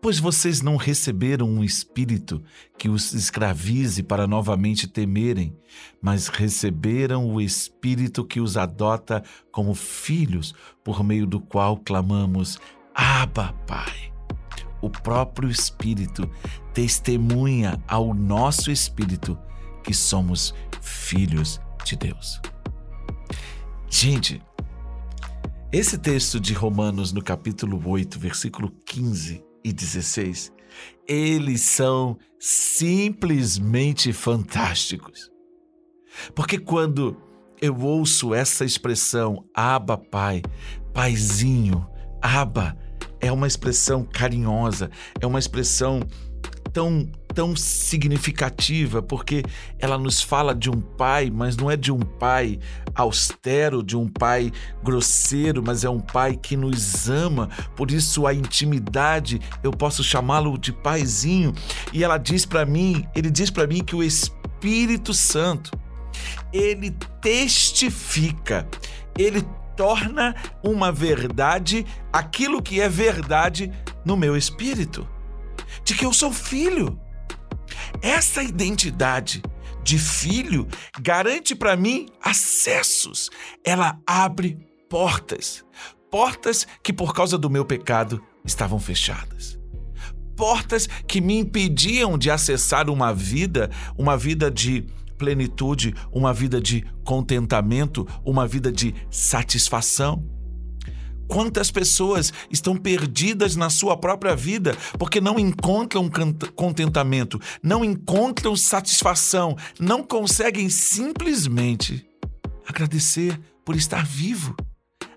Pois vocês não receberam um espírito que os escravize para novamente temerem, mas receberam o espírito que os adota como filhos, por meio do qual clamamos: Abba, Pai. O próprio Espírito testemunha ao nosso espírito que somos filhos de Deus. Gente, esse texto de Romanos, no capítulo 8, versículo 15 e 16, eles são simplesmente fantásticos. Porque quando eu ouço essa expressão, Aba Pai, Paizinho, Aba, é uma expressão carinhosa, é uma expressão tão tão significativa porque ela nos fala de um pai, mas não é de um pai austero, de um pai grosseiro, mas é um pai que nos ama. Por isso a intimidade, eu posso chamá-lo de paizinho. E ela diz para mim, ele diz para mim que o Espírito Santo ele testifica, ele torna uma verdade aquilo que é verdade no meu espírito, de que eu sou filho. Essa identidade de filho garante para mim acessos. Ela abre portas. Portas que, por causa do meu pecado, estavam fechadas. Portas que me impediam de acessar uma vida, uma vida de plenitude, uma vida de contentamento, uma vida de satisfação. Quantas pessoas estão perdidas na sua própria vida porque não encontram contentamento, não encontram satisfação, não conseguem simplesmente agradecer por estar vivo.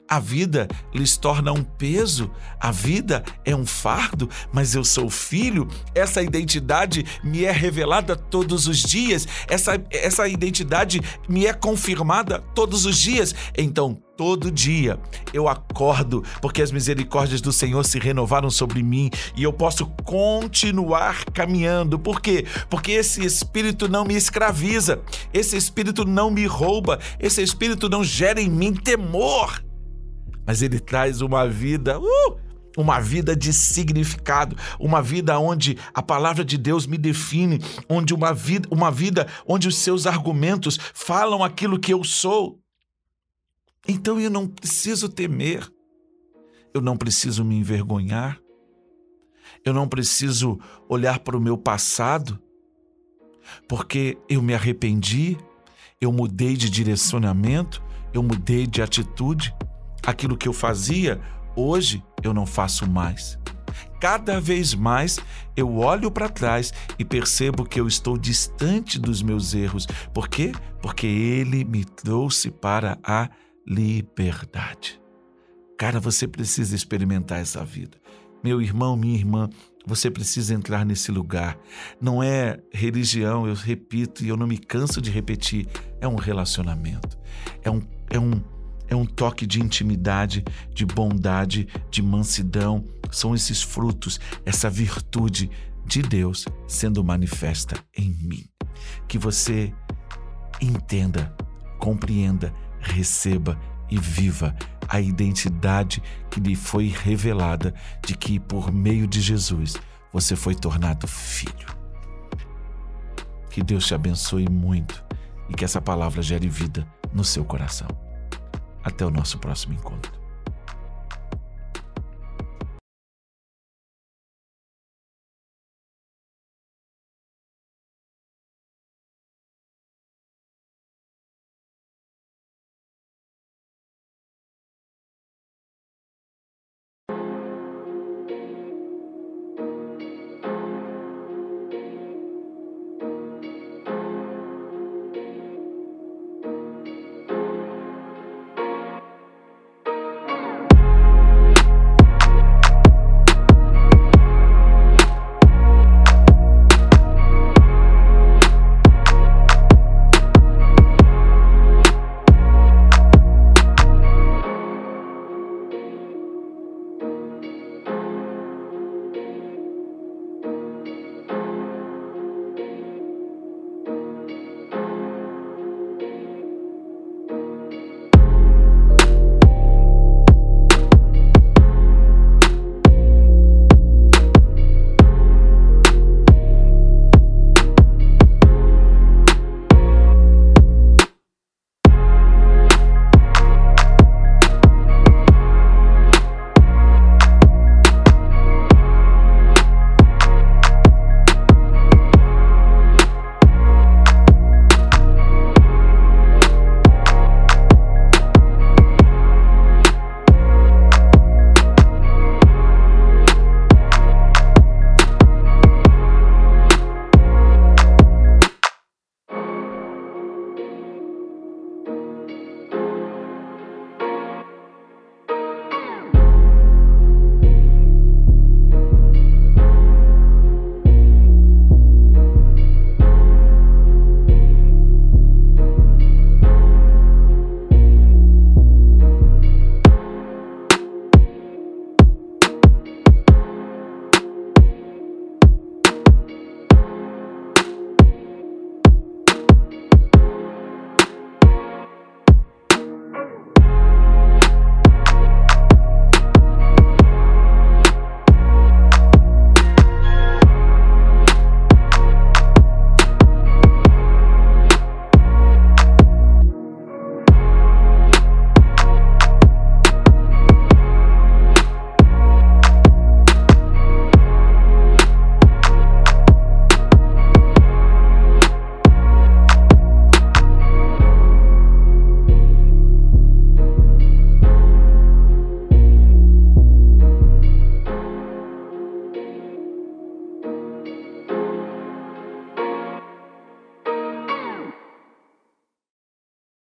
A vida lhes torna um peso, a vida é um fardo, mas eu sou filho, essa identidade me é revelada todos os dias, essa, essa identidade me é confirmada todos os dias. Então, todo dia eu acordo porque as misericórdias do Senhor se renovaram sobre mim e eu posso continuar caminhando. Por quê? Porque esse espírito não me escraviza, esse espírito não me rouba, esse espírito não gera em mim temor mas ele traz uma vida, uh, uma vida de significado, uma vida onde a palavra de Deus me define, onde uma vida, uma vida onde os seus argumentos falam aquilo que eu sou. Então eu não preciso temer, eu não preciso me envergonhar, eu não preciso olhar para o meu passado, porque eu me arrependi, eu mudei de direcionamento, eu mudei de atitude. Aquilo que eu fazia, hoje eu não faço mais. Cada vez mais eu olho para trás e percebo que eu estou distante dos meus erros. Por quê? Porque Ele me trouxe para a liberdade. Cara, você precisa experimentar essa vida. Meu irmão, minha irmã, você precisa entrar nesse lugar. Não é religião, eu repito e eu não me canso de repetir. É um relacionamento. É um, é um é um toque de intimidade, de bondade, de mansidão. São esses frutos, essa virtude de Deus sendo manifesta em mim. Que você entenda, compreenda, receba e viva a identidade que lhe foi revelada de que por meio de Jesus você foi tornado filho. Que Deus te abençoe muito e que essa palavra gere vida no seu coração. Até o nosso próximo encontro.